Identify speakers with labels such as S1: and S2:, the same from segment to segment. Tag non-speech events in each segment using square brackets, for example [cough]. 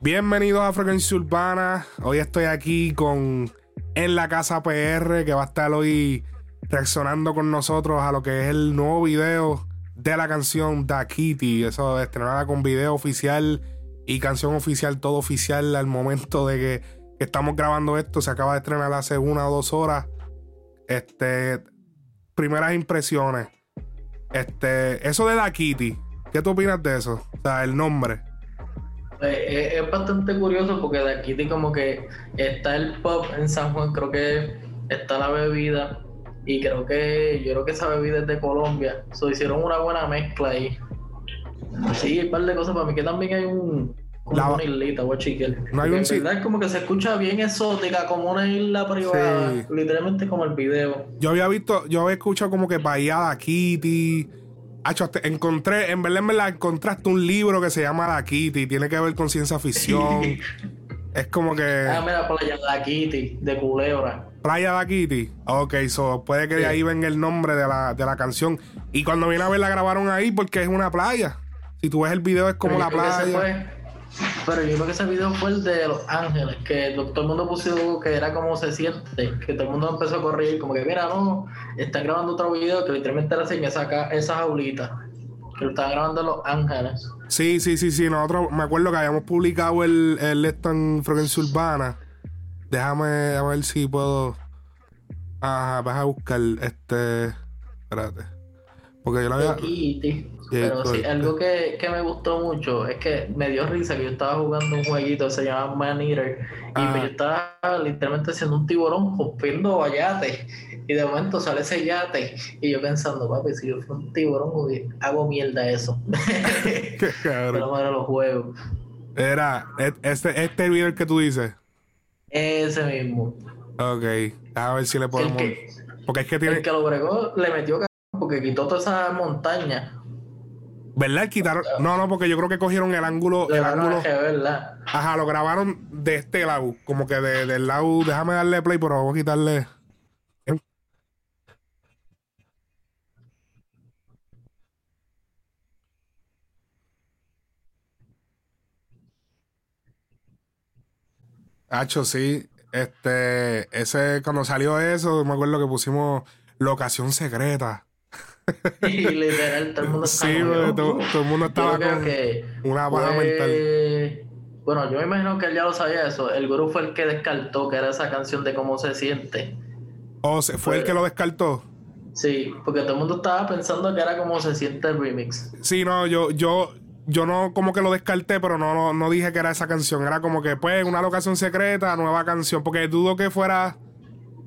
S1: Bienvenidos a Frecuencia Urbana. Hoy estoy aquí con En la Casa PR, que va a estar hoy reaccionando con nosotros a lo que es el nuevo video de la canción Da Kitty. Eso estrenada con video oficial y canción oficial, todo oficial al momento de que, estamos grabando esto. Se acaba de estrenar hace una o dos horas. Este, primeras impresiones. Este, eso de Da Kitty, ¿qué tú opinas de eso? O sea, el nombre.
S2: Eh, es, bastante curioso porque de aquí como que está el pop en San Juan, creo que está la bebida y creo que yo creo que esa bebida es de Colombia. So, hicieron una buena mezcla ahí. Sí, un par de cosas para mí que también hay un como una islita, No hay un... verdad es como que se escucha bien exótica, como una isla privada, literalmente como el video.
S1: Yo había visto, yo había escuchado como que Bahía de Kitty Hacho, encontré, en verdad, en verdad, encontraste un libro que se llama La Kitty, tiene que ver con ciencia ficción. es como que.
S2: Ah, mira, Playa La Kitty, de Culebra.
S1: Playa La Kitty. Ok, so puede que de ahí venga el nombre de la, de la canción. Y cuando viene a ver, la grabaron ahí porque es una playa. Si tú ves el video, es como la playa.
S2: Pero yo creo que ese video fue el de Los Ángeles, que todo el mundo puso que era como se siente, que todo el mundo empezó a correr, como que mira, no, están grabando otro video que literalmente le hacen esa, esa jaulita, que lo están grabando en Los Ángeles.
S1: Sí, sí, sí, sí, nosotros me acuerdo que habíamos publicado el, el en Frecuencia Urbana. Déjame a ver si puedo. Ajá, vas a buscar este. Espérate. Porque yo lo había.
S2: Pero sí, algo que, que, me gustó mucho es que me dio risa que yo estaba jugando un jueguito se llama Man Eater y pues yo estaba literalmente haciendo un tiburón rompiendo a yate y de momento sale ese yate y yo pensando, papi, si yo fuera un tiburón hago mierda eso. [laughs] Qué Pero era los juegos.
S1: Era, e, este, este video que tú dices.
S2: Ese mismo.
S1: Ok, a ver si le podemos. porque es que tiene.
S2: El que lo bregó le metió porque quitó toda esa montaña
S1: ¿Verdad? Quitaron. No, no, porque yo creo que cogieron el ángulo. El ángulo.
S2: ¿verdad?
S1: Ajá, lo grabaron de este lado. Como que de, del lado. Déjame darle play, pero vamos a quitarle. Hacho, sí. Este. Ese, cuando salió eso, me acuerdo que pusimos locación secreta. [laughs]
S2: y literal, todo el mundo
S1: estaba. Sí, todo, el mundo estaba con una baja mental.
S2: Bueno, yo me imagino que él ya lo sabía eso. El gurú fue el que descartó que era esa canción de cómo se siente.
S1: ¿O fue, el que lo descartó?
S2: Sí, porque todo el mundo estaba pensando que era como se siente el remix.
S1: Sí, no, yo, yo, yo no como que lo descarté, pero no, no, no dije que era esa canción. Era como que, pues, una locación secreta, nueva canción. Porque dudo que fuera.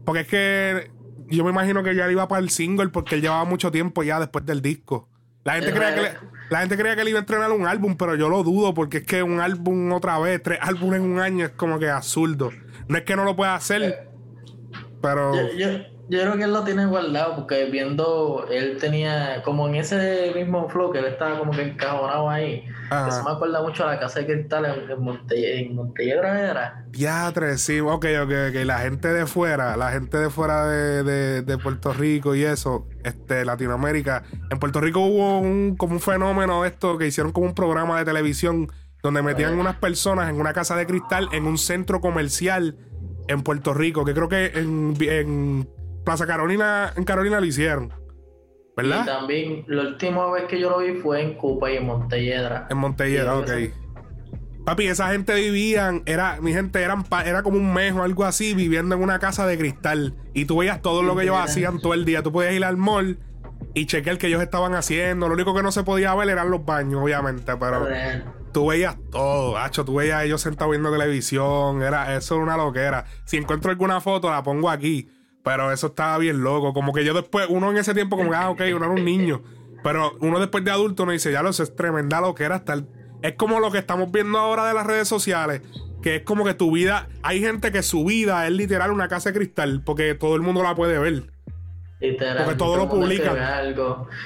S1: Porque es que yo me imagino que ya iba para el single porque él llevaba mucho tiempo ya después del disco. La gente, creía que la gente creía que iba a entrenar un álbum, pero yo lo dudo porque es que un álbum otra vez, tres álbumes en un año es como que absurdo. No es que no lo pueda hacer, pero...
S2: creo que él lo tiene guardado porque viendo, él tenía como en ese mismo flow que él estaba como que encajonado ahí. Eso me acuerda mucho a la casa de cristal en, en, Monte, en Montelledra era.
S1: Diatre, sí, ok, ok, ok. La gente de fuera, la gente de fuera de, de, Puerto Rico y eso, este, Latinoamérica. En Puerto Rico hubo un, como un fenómeno esto que hicieron como un programa de televisión donde metían unas personas en una casa de cristal en un centro comercial en Puerto Rico, que creo que en, en Plaza Carolina, en Carolina lo hicieron. ¿Verdad?
S2: Y también, la última vez que yo lo vi fue en Cupa y en Montelledra.
S1: En Montelledra, ok. Papi, esa gente vivían, era, mi gente eran era como un mes o algo así, viviendo en una casa de cristal. Y tú veías todo lo que ellos hacían todo el día. Tú podías ir al mall y chequear que ellos estaban haciendo. Lo único que no se podía ver eran los baños, obviamente, pero tú veías todo, hacho, tú veías a ellos sentados viendo televisión, era eso era una loquera. Si encuentro alguna foto la pongo aquí. Pero eso estaba bien loco. Como que yo después, uno en ese tiempo, como que, ah, ok, uno era un niño. Pero uno después de adulto no dice, ya lo sé, es tremenda lo que era hasta Es como lo que estamos viendo ahora de las redes sociales. Que es como que tu vida. Hay gente que su vida es literal una casa de cristal. Porque todo el mundo la puede ver.
S2: Literal.
S1: Porque todo, lo publica.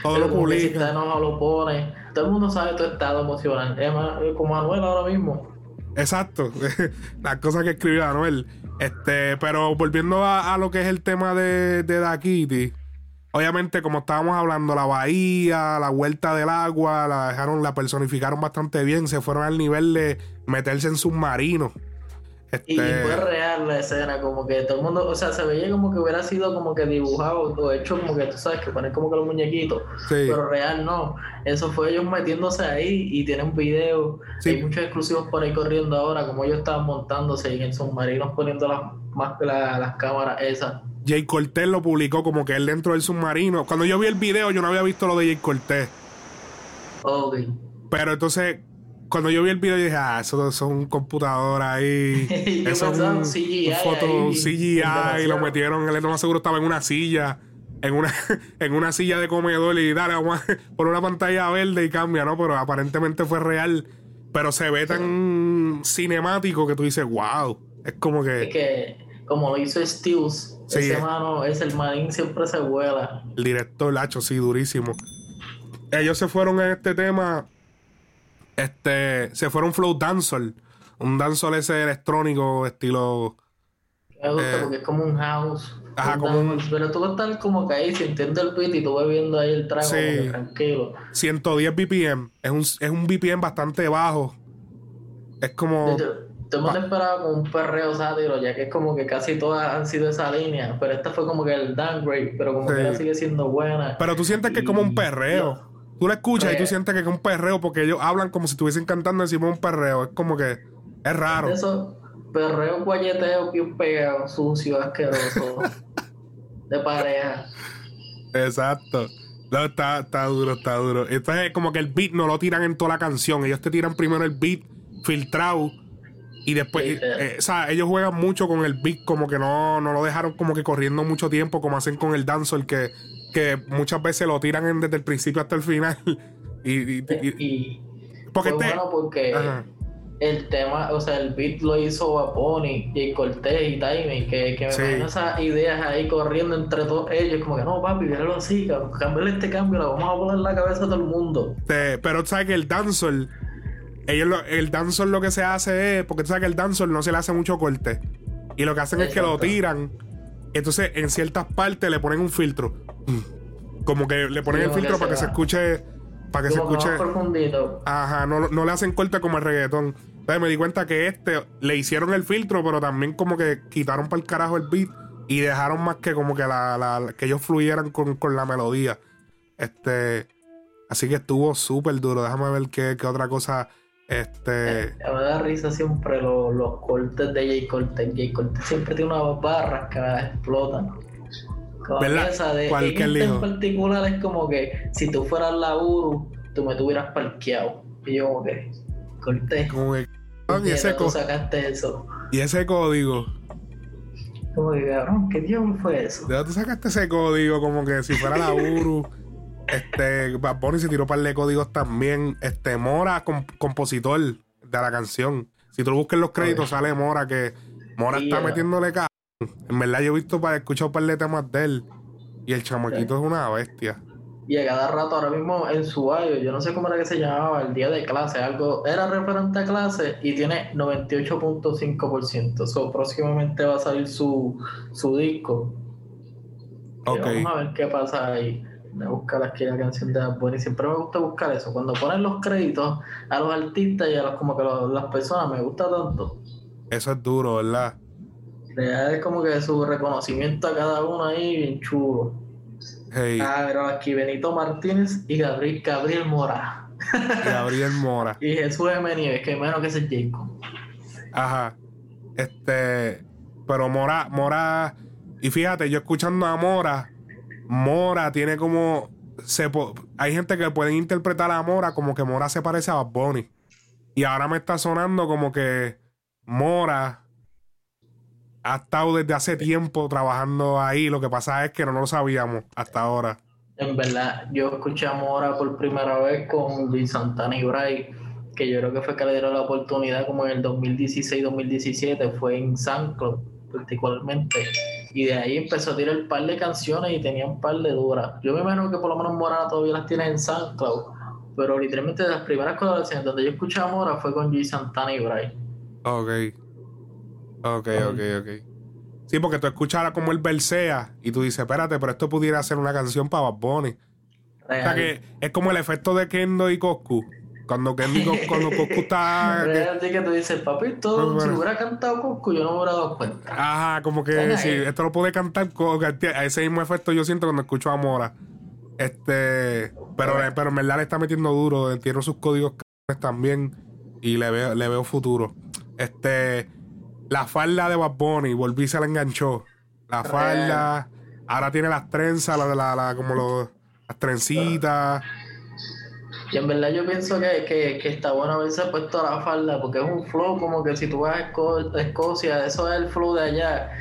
S2: Todo lo publica. No lo pone. Todo el mundo sabe tu estado emocional. Es como Manuel ahora mismo.
S1: Exacto. [laughs] Las cosas que escribió Anuel. Este, pero volviendo a, lo que es el tema de, de Da Kitty, Obviamente, como estábamos hablando, la bahía, la vuelta del agua, la dejaron, la personificaron bastante bien. Se fueron al nivel de meterse en submarinos.
S2: Y,
S1: Este,
S2: fue real la escena, como que todo el mundo, o sea, se veía como que hubiera sido como que dibujado o hecho como que tú sabes que ponen como que los muñequitos,
S1: sí,
S2: pero real no. Eso fue ellos metiéndose ahí y tienen video.
S1: Sí.
S2: Hay muchos exclusivos por ahí corriendo ahora, como ellos estaban montándose en submarinos poniendo las, más, la- las cámaras esas.
S1: Jay Cortés lo publicó como que él dentro del submarino. Cuando yo vi el video, yo no había visto lo de Jay Cortés.
S2: Ok.
S1: Pero entonces, cuando yo vi el video, yo dije, ah, eso, es [laughs] un computador ahí. Eso es un,
S2: CGI
S1: un foto
S2: ahí,
S1: CGI y lo metieron. Él no más seguro estaba en una silla. En una, [laughs] en una silla de comedor y dale, vamos a- [laughs] por una pantalla verde y cambia, ¿no? Pero aparentemente fue real. Pero se ve tan cinemático que tú dices, wow. Es como
S2: Es
S1: que
S2: que, como lo hizo Steels,
S1: Sí,
S2: ese
S1: eh.
S2: mano, es el manín siempre se vuela.
S1: el director Lacho, sí, durísimo. Ellos se fueron en este tema. Este. Se fueron Flow Dancehall. Un dancehall ese electrónico estilo.
S2: Me gusta
S1: Eh,
S2: porque es como un house.
S1: ajá,
S2: un
S1: como un-
S2: Pero tú estar como que ahí sintiendo el beat y tú vas viendo ahí el trago
S1: Sí.
S2: tranquilo.
S1: 110 BPM. Es un, es un BPM bastante bajo. Es como.
S2: Yo, el mundo esperaba como un perreo sátiro, ya que es como que casi todas han sido esa línea. Pero esta fue como que el downgrade, pero como
S1: Sí.
S2: que ella sigue siendo buena.
S1: Pero tú sientes que es como un perreo. Tú lo escuchas y tú
S2: Re-
S1: sientes que es un perreo porque ellos hablan como si estuviesen cantando encima de un perreo. Es como que. Es raro.
S2: De esos perreos guayeteos bien pegados, sucios, asquerosos. [laughs] de pareja.
S1: Exacto. No, está, está duro, está duro. Entonces, como que el beat no lo tiran en toda la canción. Ellos te tiran primero el beat filtrado. Y después,
S2: Sí,
S1: eh, o sea, ellos juegan mucho con el beat, como que no, no lo dejaron como que corriendo mucho tiempo, como hacen con el dancehall, que, que muchas veces lo tiran en- desde el principio hasta el final. [laughs] y, y- y-
S2: Y
S1: porque
S2: fue
S1: este.
S2: bueno porque
S1: Ajá.
S2: el tema, o sea, el beat lo hizo Baponi, Jay Cortés y Timing, que, que me
S1: Sí.
S2: esas ideas ahí corriendo entre todos ellos, como que no, papi, míralo así, cambiarle este cambio, la vamos a volar la cabeza a todo el mundo.
S1: Este, pero tú sabes que el dancehall, ellos lo- el dancehall lo que se hace es, porque tú sabes que el dancehall no se le hace mucho corte. Y lo que hacen es que lo tiran. Entonces, en ciertas partes le ponen un filtro. Como que le ponen
S2: Sí,
S1: el
S2: que
S1: filtro para que se escuche. Para que se
S2: Como
S1: escuche.
S2: profundito.
S1: Ajá, no, no le hacen corte como el reggaetón. Entonces me di cuenta que este le hicieron el filtro, pero también como que quitaron para el carajo el beat y dejaron más que como que la, la- que ellos fluyeran con, con la melodía. Este. Así que estuvo súper duro. Déjame ver qué, qué otra cosa. Este.
S2: Eh, me da risa siempre lo- los cortes de Jay Cortés. Jay Cortés siempre tiene unas barras que explotan. Como
S1: ¿Verdad?
S2: esa de
S1: ¿Cuál
S2: en
S1: que él
S2: este en particular es como que si tú fueras la Uru, tú me tuvieras parqueado. Y yo como que, Cortés,
S1: Como que. y, ese
S2: tú sacaste eso.
S1: y ese código.
S2: Como que, cabrón, ¿qué diablo fue eso?
S1: ¿De dónde sacaste ese código? Como que si fuera la Uru. [laughs] Este, Bad Bunny se tiró un par de códigos también. Este, Mora, com- compositor de la canción. Si tú buscas los créditos, sale Mora, que Mora
S2: Sí,
S1: está metiéndole ca. En verdad, yo he visto, para escuchar un par de temas de él. Y el chamaquito es una bestia.
S2: Y a cada rato, ahora mismo en su bio, yo no sé cómo era que se llamaba, el día de clase, algo, era referente a clase y tiene 98.5%. So, próximamente va a salir su, su disco. Y
S1: Ok.
S2: Vamos a ver qué pasa ahí. De buscar aquí la canción de Bad. Siempre me gusta buscar eso. Cuando ponen los créditos a los artistas y a los, como que los- las personas, me gusta tanto.
S1: Eso es duro, ¿verdad?
S2: Le da como que su reconocimiento a cada uno ahí, bien chulo.
S1: Hey,
S2: Ah, pero aquí Benito Martínez y Gabriel, Gabriel Mora. [laughs]
S1: Gabriel Mora.
S2: Y Jesús M. Nieves, que menos que ese Jacob.
S1: Ajá. Este. Pero Mora, Mora. Y fíjate, yo escuchando a Mora, Mora tiene como. Se, po- hay gente que puede interpretar a Mora como que Mora se parece a Bad Bunny. Y ahora me está sonando como que Mora ha estado desde hace tiempo trabajando ahí. Lo que pasa es que no lo sabíamos hasta ahora.
S2: En verdad, yo escuché a Mora por primera vez con Luis Santana y Bray, que yo creo que fue que le dieron la oportunidad como en el 2016-2017, fue en SoundCloud particularmente. Y de ahí empezó a tirar un par de canciones y tenía un par de duras. Yo me imagino que por lo menos Mora todavía las tiene en SoundCloud, pero literalmente de las primeras colaboraciones donde yo escuché a Mora fue con Luis Santana y Bray.
S1: Ok. Ok, ok, ok. Sí, porque tú escuchas como él versea y tú dices, espérate, pero esto pudiera ser una canción para Bad Bunny. O sea que es como el efecto de Kendo y Coscu. Cuando Kendo y Coscu, cuando [laughs] Coscu está.
S2: Real, que tú dices, papi, todo, si hubiera cantado Coscu, yo no me hubiera dado cuenta.
S1: Ajá, como que si esto lo puede cantar, ese mismo efecto yo siento cuando escucho a Mora. Este. Pero, pero en verdad le está metiendo duro, tiene sus códigos también y le veo, le veo futuro. Este. La falda de Bad Bunny, volví se la enganchó. La falda. Ahora tiene las trenzas, la, la, la como los, las trencitas.
S2: Y en verdad yo pienso que, que, está bueno haberse puesto la falda, porque es un flow como que si tú vas a Escocia, eso es el flow de allá.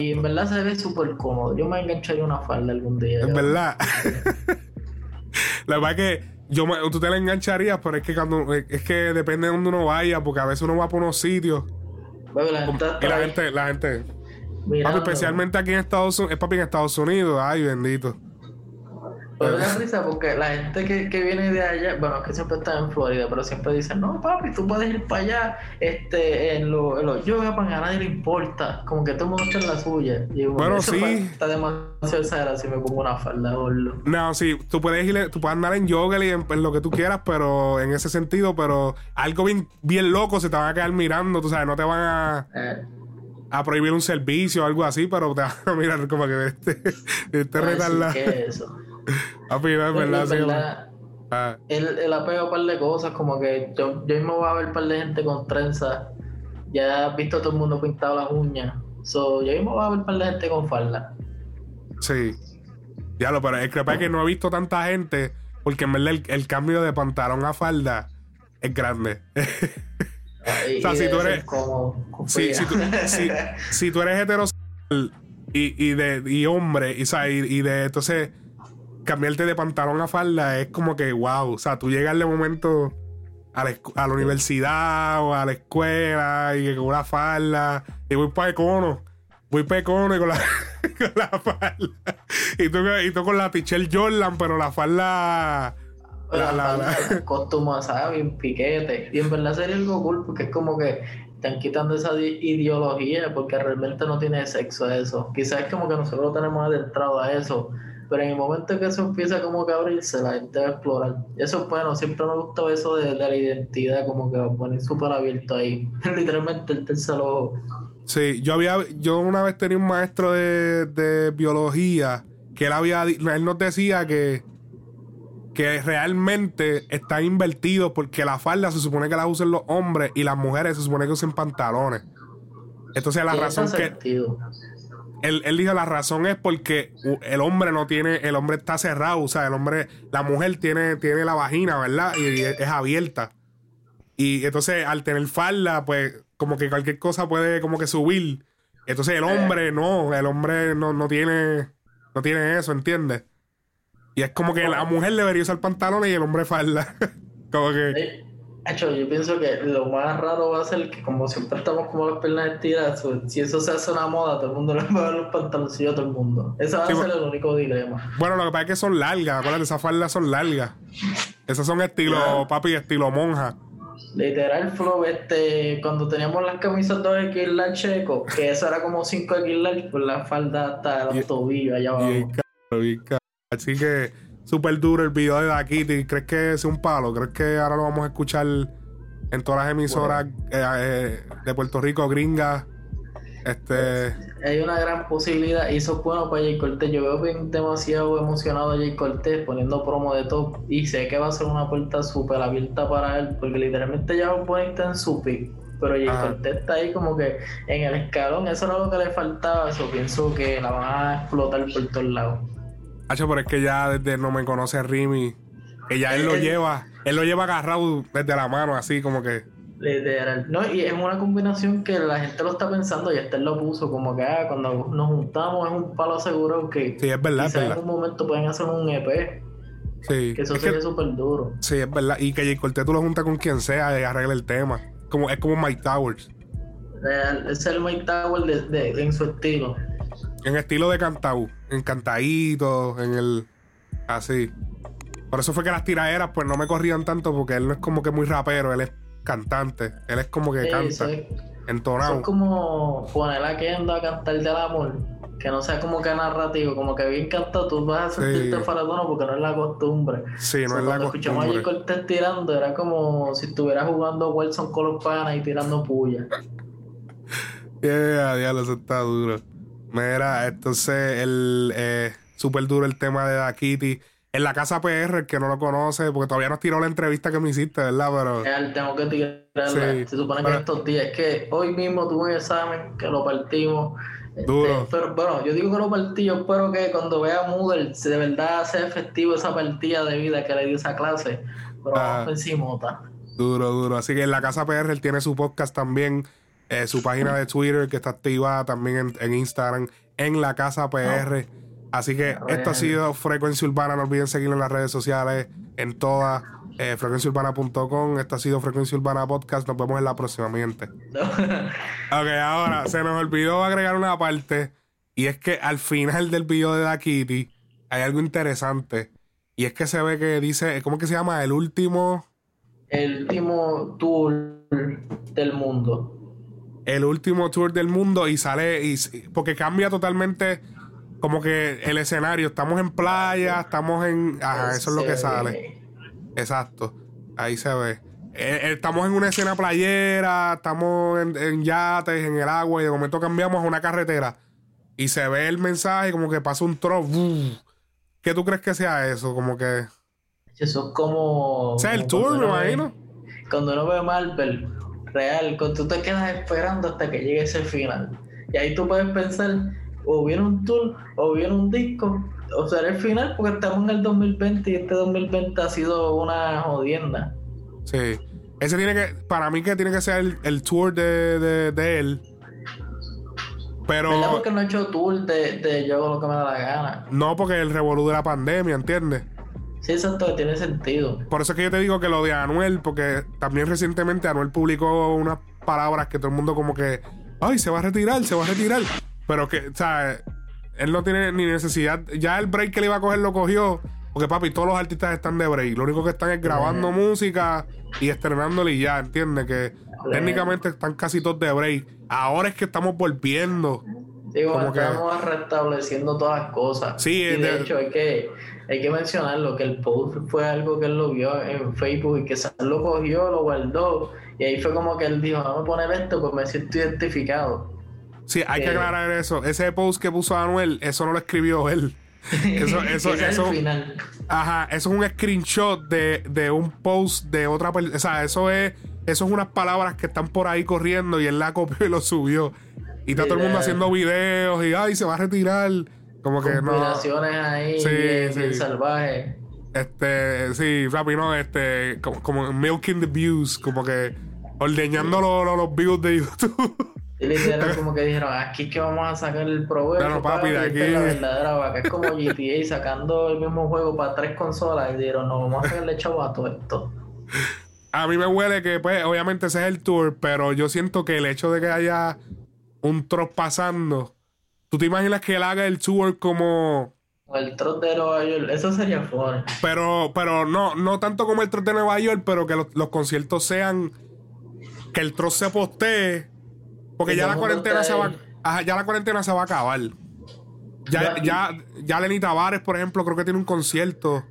S2: Y en verdad se ve súper cómodo. Yo me engancharía una falda algún día.
S1: En verdad. [laughs] la verdad es que yo tú te la engancharías, pero es que cuando es que depende de dónde uno vaya, porque a veces uno va por unos sitios. La gente y la gente, la gente. especialmente aquí en Estados Unidos, es papi en Estados Unidos, ay bendito.
S2: Pero me da risa porque la gente que, que, viene de allá, bueno, que siempre está en Florida, pero siempre dicen, no, papi, tú puedes ir para allá este, en los lo yoga para a nadie le importa. Como que todo el mundo está en la suya. Y
S1: bueno, sí.
S2: Está demasiado exagerado si me pongo una falda, boludo.
S1: No, sí, tú puedes ir, tú puedes andar en yoga y en, lo que tú quieras, pero en ese sentido, pero algo bien, bien loco se te van a quedar mirando, tú sabes, no te van a... Eh a prohibir un servicio o algo así, pero te van a mirar como que [laughs] este, este
S2: retarda. ¿Qué es eso?
S1: Papi, no, es verdad,
S2: verdad ah. él, ha pegado un par de cosas, como que yo, yo mismo voy a ver un par de gente con trenzas. Ya has visto a todo el mundo pintado las uñas. So, yo mismo voy a ver un par de gente con falda.
S1: Sí. Ya lo, pero es que, es que no he visto tanta gente, porque en verdad el, cambio de pantalón a falda es grande. [laughs] o sea, si tú eres. Si, si, [laughs] tú, si, tú eres heterosexual y, y, de, y hombre, y, y de entonces cambiarte de pantalón a falda es como que, wow, o sea, tú llegas de momento a la, a la universidad o a la escuela y con una falda y voy para Econo, voy para Econo y con la, [laughs] con la falda y tú, y tú con la Tichel Jordan, pero la falda...
S2: La, la, la, ¿sabes? Bien piquete. Y en verdad sería algo cool porque es como que están quitando esa ideología porque realmente no tiene sexo eso. Quizás es como que nosotros tenemos adentrado a eso pero en el momento que eso empieza como que a abrirse, la gente va a explorar. Eso es bueno, siempre me gustó eso de, la identidad, como que va a poner súper abierto ahí. [laughs] Literalmente el tercer ojo.
S1: Sí, yo había, yo una vez tenía un maestro de, biología que él había, él nos decía que que realmente está invertido porque la falda se supone que la usan los hombres y las mujeres se supone que usan pantalones. Entonces la razón que él, él, dijo la razón es porque el hombre no tiene, el hombre está cerrado, o sea, el hombre, la mujer tiene, tiene la vagina, ¿verdad? Y, es, abierta. Y entonces al tener falda, pues como que cualquier cosa puede como que subir. Entonces el hombre no, el hombre no, no tiene, no tiene eso, ¿entiendes? Y es como que la mujer debería usar pantalones y el hombre falda. [laughs] como que
S2: yo pienso que lo más raro va a ser que como siempre estamos como las piernas estiradas, si eso se hace una moda, todo el mundo le va a dar los pantaloncillos a todo el mundo. Ese va a ser el único dilema.
S1: Bueno, lo que pasa es que son largas, acuérdate, esas faldas son largas. Esas son estilo papi, estilo monja.
S2: Literal flow, este, cuando teníamos las camisas 2 x large checo, que eso era como 5 x large, pues la falda hasta los tobillos allá abajo.
S1: Así que súper duro el video de Dakiti. ¿Crees que es un palo? ¿Crees que ahora lo vamos a escuchar en todas las emisoras eh, eh, de Puerto Rico, gringas? Este...
S2: Hay una gran posibilidad y eso es bueno para Jay Cortés. Yo veo bien demasiado emocionado a Jay Cortés poniendo promo de top y sé que va a ser una puerta súper abierta para él porque literalmente ya lo pone en su pick. Pero Jay Cortés está ahí como que en el escalón, eso era lo que le faltaba. Eso pienso que la van a explotar por todos lados.
S1: Hacho, pero es que ya desde no me conoce Rimi, que ya él lo eh, lleva, él lo lleva agarrado desde la mano, así como que.
S2: Literal. No, y es una combinación que la gente lo está pensando y este lo puso como que ah, cuando nos juntamos es un palo seguro que
S1: sí, es verdad,
S2: en algún momento pueden hacer un EP. Sí. Que eso sería súper duro.
S1: Sí, es verdad. Y que J. Cortez tú lo juntas con quien sea y arregla el tema. Como, es como Mike Towers.
S2: Es el Mike Towers de, en su estilo.
S1: En estilo de cantau, en cantadito, en el. Así. Por eso fue que las tiraderas, pues no me corrían tanto, porque él no es como que muy rapero, él es cantante. Él es como que canta. Él entonado.
S2: es como poner a Kendo a cantar del amor. Que no sea como que narrativo, como que bien cantado, tú vas a sentirte
S1: Sí.
S2: faratono porque no es la costumbre.
S1: Sí, no
S2: O sea,
S1: es la
S2: cuando escuchamos a
S1: costumbre.
S2: Cortés tirando, era como si estuviera jugando Wilson con los panas y tirando puya. [laughs]
S1: Yeah, diablo, eso está duro. Mira, entonces el eh, súper duro el tema de Da Kitty. En la casa PR, el que no lo conoce, porque todavía no has tirado la entrevista que me hiciste, ¿verdad? Pero
S2: Real, tengo que tirarla.
S1: Sí,
S2: Se supone que
S1: pero-
S2: estos días, es que hoy mismo tuve un examen que lo partimos. Este,
S1: Duro.
S2: pero bueno, yo digo que lo partí, yo espero que cuando vea Moodle de verdad sea efectivo esa partida de vida que le dio esa clase. Pero
S1: Ah.
S2: vamos encimota.
S1: duro, duro. Así que en la casa PR él tiene su podcast también, eh, su página de Twitter que está activada también en, en Instagram, en la casa PR. Así que esto ha sido Frecuencia Urbana. No olviden seguirlo en las redes sociales, en todas, eh, frecuenciaurbana.com. Esto ha sido Frecuencia Urbana Podcast. Nos vemos en la próxima, mi gente. [laughs] Ok, ahora se nos olvidó agregar una parte. Y es que al final del video de Da Kitty hay algo interesante. Y es que se ve que dice, ¿cómo que se llama? El último,
S2: El último tour del mundo.
S1: El último tour del mundo. Y sale, y, porque cambia totalmente como que el escenario. Estamos en playa, estamos en. Ajá, eso es lo que sale. Exacto. Ahí se ve. Eh, eh, estamos en una escena playera, estamos en, en yates, en el agua, y de momento cambiamos a una carretera. Y se ve el mensaje como que pasa un trozo. ¿Qué tú crees que sea eso? Como que.
S2: Eso es como.
S1: O sea, el tour, me imagino.
S2: Cuando uno ve Marvel, real, cuando tú te quedas esperando hasta que llegue ese final. Y ahí tú puedes pensar, o viene un tour, o viene un disco, o será el final, porque estamos en el 2020 y este 2020 ha sido una jodienda.
S1: Sí. Ese tiene que. Para mí, que tiene que ser el, el tour de, de, de él. Pero.
S2: ¿Verdad? Porque no he hecho tour de, de yo lo que me da la gana.
S1: No porque el revolú de la pandemia, ¿entiendes?
S2: Sí, exacto, tiene sentido.
S1: Por eso es que yo te digo que lo de Anuel, porque también recientemente Anuel publicó unas palabras que todo el mundo como que, ay, se va a retirar, se va a retirar. Pero que, o sea, él no tiene ni necesidad, ya el break que le iba a coger lo cogió, porque papi, todos los artistas están de break. Lo único que están es grabando música y estrenándole y ya, ¿entiendes? Que técnicamente están casi todos de break. Ahora es que estamos volviendo. Como que-
S2: estamos restableciendo todas las cosas.
S1: Sí,
S2: y
S1: es
S2: de
S1: de-
S2: hecho hay que, hay que mencionarlo, que el post fue algo que él lo vio en Facebook y que lo cogió, lo guardó. Y ahí fue como que él dijo, vamos a poner esto, pues me siento identificado.
S1: Sí, hay que
S2: Eh.
S1: aclarar eso. Ese post que puso Anuel, eso no lo escribió él. [laughs] Eso, eso,
S2: es
S1: eso.
S2: final.
S1: Ajá, eso es un screenshot de, de un post de otra persona. O sea, eso es, eso es unas palabras que están por ahí corriendo y él la copió y lo subió. Y está todo el mundo haciendo videos y ay, se va a retirar. Como que no.
S2: Ahí
S1: Sí,
S2: bien,
S1: sí.
S2: bien salvajes.
S1: Este, sí, Rappi, no, este, como, como milking the views, como que ordeñando los, los, los views de YouTube.
S2: Y literal como que dijeron, aquí es que vamos a sacar el provecho.
S1: Bueno, papi, de
S2: esta es la
S1: aquí-
S2: verdadera vaca. Es como GTA [laughs] sacando el mismo juego para tres consolas y dijeron, no, vamos a sacarle chavo a todo esto.
S1: A mí me huele que, pues, obviamente ese es el tour, pero yo siento que el hecho de que haya un troz pasando, ¿tú te imaginas que él haga el tour como...
S2: El trot de Nueva York, eso sería funny.
S1: Pero, pero no, no tanto como el troz de Nueva York, pero que los, los conciertos sean... Que el troz se postee, porque
S2: Que
S1: ya la cuarentena se va... ajá, ya la cuarentena se va a acabar. Ya,
S2: Ya-
S1: ya, ya Lenny Tavares, por ejemplo, creo que tiene un concierto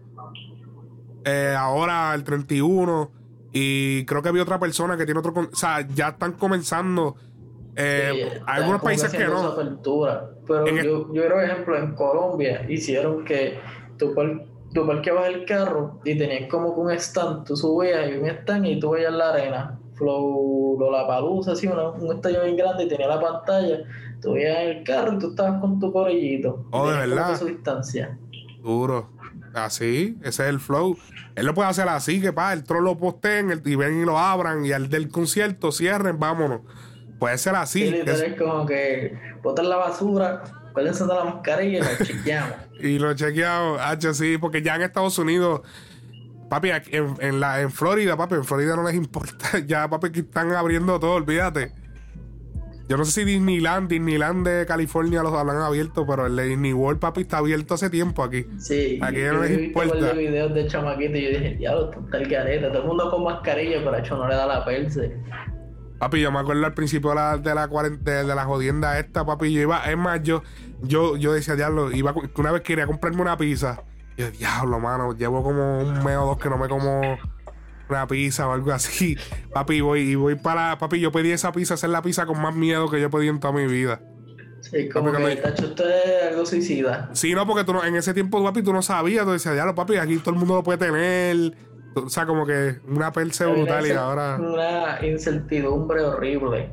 S1: eh, ahora el 31 y creo que había otra persona que tiene otro... O sea, ya están comenzando... eh,
S2: Sí,
S1: algunos países que no.
S2: apertura. Pero
S1: En el-
S2: yo, yo creo, por ejemplo, en Colombia hicieron que tú, tú parqueabas el carro y tenías como que un stand, tú subías y un stand y tú veías la arena. Flow Lollapalooza, así, una- un estadio bien grande y tenía la pantalla. Tú veías el carro y tú estabas con tu corillito.
S1: Oh, ¿de verdad?
S2: su distancia.
S1: Duro. Así, ese es el flow. Él lo puede hacer así, que pa, el troll lo posteen el- y ven y lo abran y al del concierto cierren, vámonos. Puede ser así.
S2: Sí,
S1: es-
S2: es como que botan la basura, cuéldense de la mascarilla y la [laughs] chequeamos.
S1: y lo he chequeado, H, sí, porque ya en Estados Unidos, papi, en, en la, en Florida, papi, en Florida no les importa. [laughs] Ya, papi, que están abriendo todo, olvídate. Yo no sé si Disneyland, Disneyland de California los han abierto, pero el de Disney World, papi, está abierto hace tiempo aquí.
S2: Sí,
S1: Aquí
S2: yo
S1: no les importa.
S2: varios videos de chamaquito y yo dije, diablo, está el careta, todo el mundo con mascarilla, pero hecho no le da la perse.
S1: Papi, yo me acuerdo al principio de la, de la, de, la jodienda esta, papi. Yo iba, es más, yo, yo, yo decía, diablo, iba, una vez quería comprarme una pizza. Y yo, diablo, mano, llevo como un mes o dos que no me como una pizza o algo así. [laughs] Papi, voy, y voy para, papi, yo pedí esa pizza, hacer la pizza con más miedo que yo pedí en toda mi vida.
S2: Sí, como que tacho, esto es algo suicida.
S1: Sí, no, porque tú no, en ese tiempo, papi, tú no sabías. Tú decías, diablo, papi, aquí todo el mundo lo puede tener o sea, como que una perse brutal y ahora.
S2: Una incertidumbre horrible.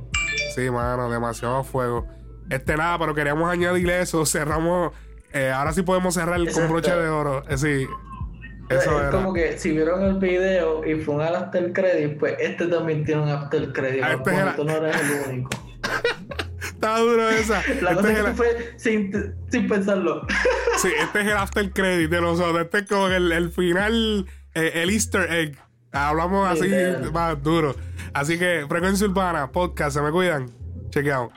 S1: Sí, mano, demasiado fuego. Este nada, pero queríamos añadir eso. [laughs] Cerramos. Eh, ahora sí podemos cerrar con broche de oro. Eh, sí.
S2: Eso es como que si vieron el video y fue un after credit, pues este también tiene un after credit. Ah, este tú no eres el [laughs] único.
S1: Estaba duro esa. [laughs]
S2: La este cosa que fue sin, sin pensarlo.
S1: sí, este es el after credit de nosotros. Este es como el, el final eh, el easter egg. Hablamos así más duro. Así que, Frecuencia Urbana, podcast, se me cuidan. Chequeado.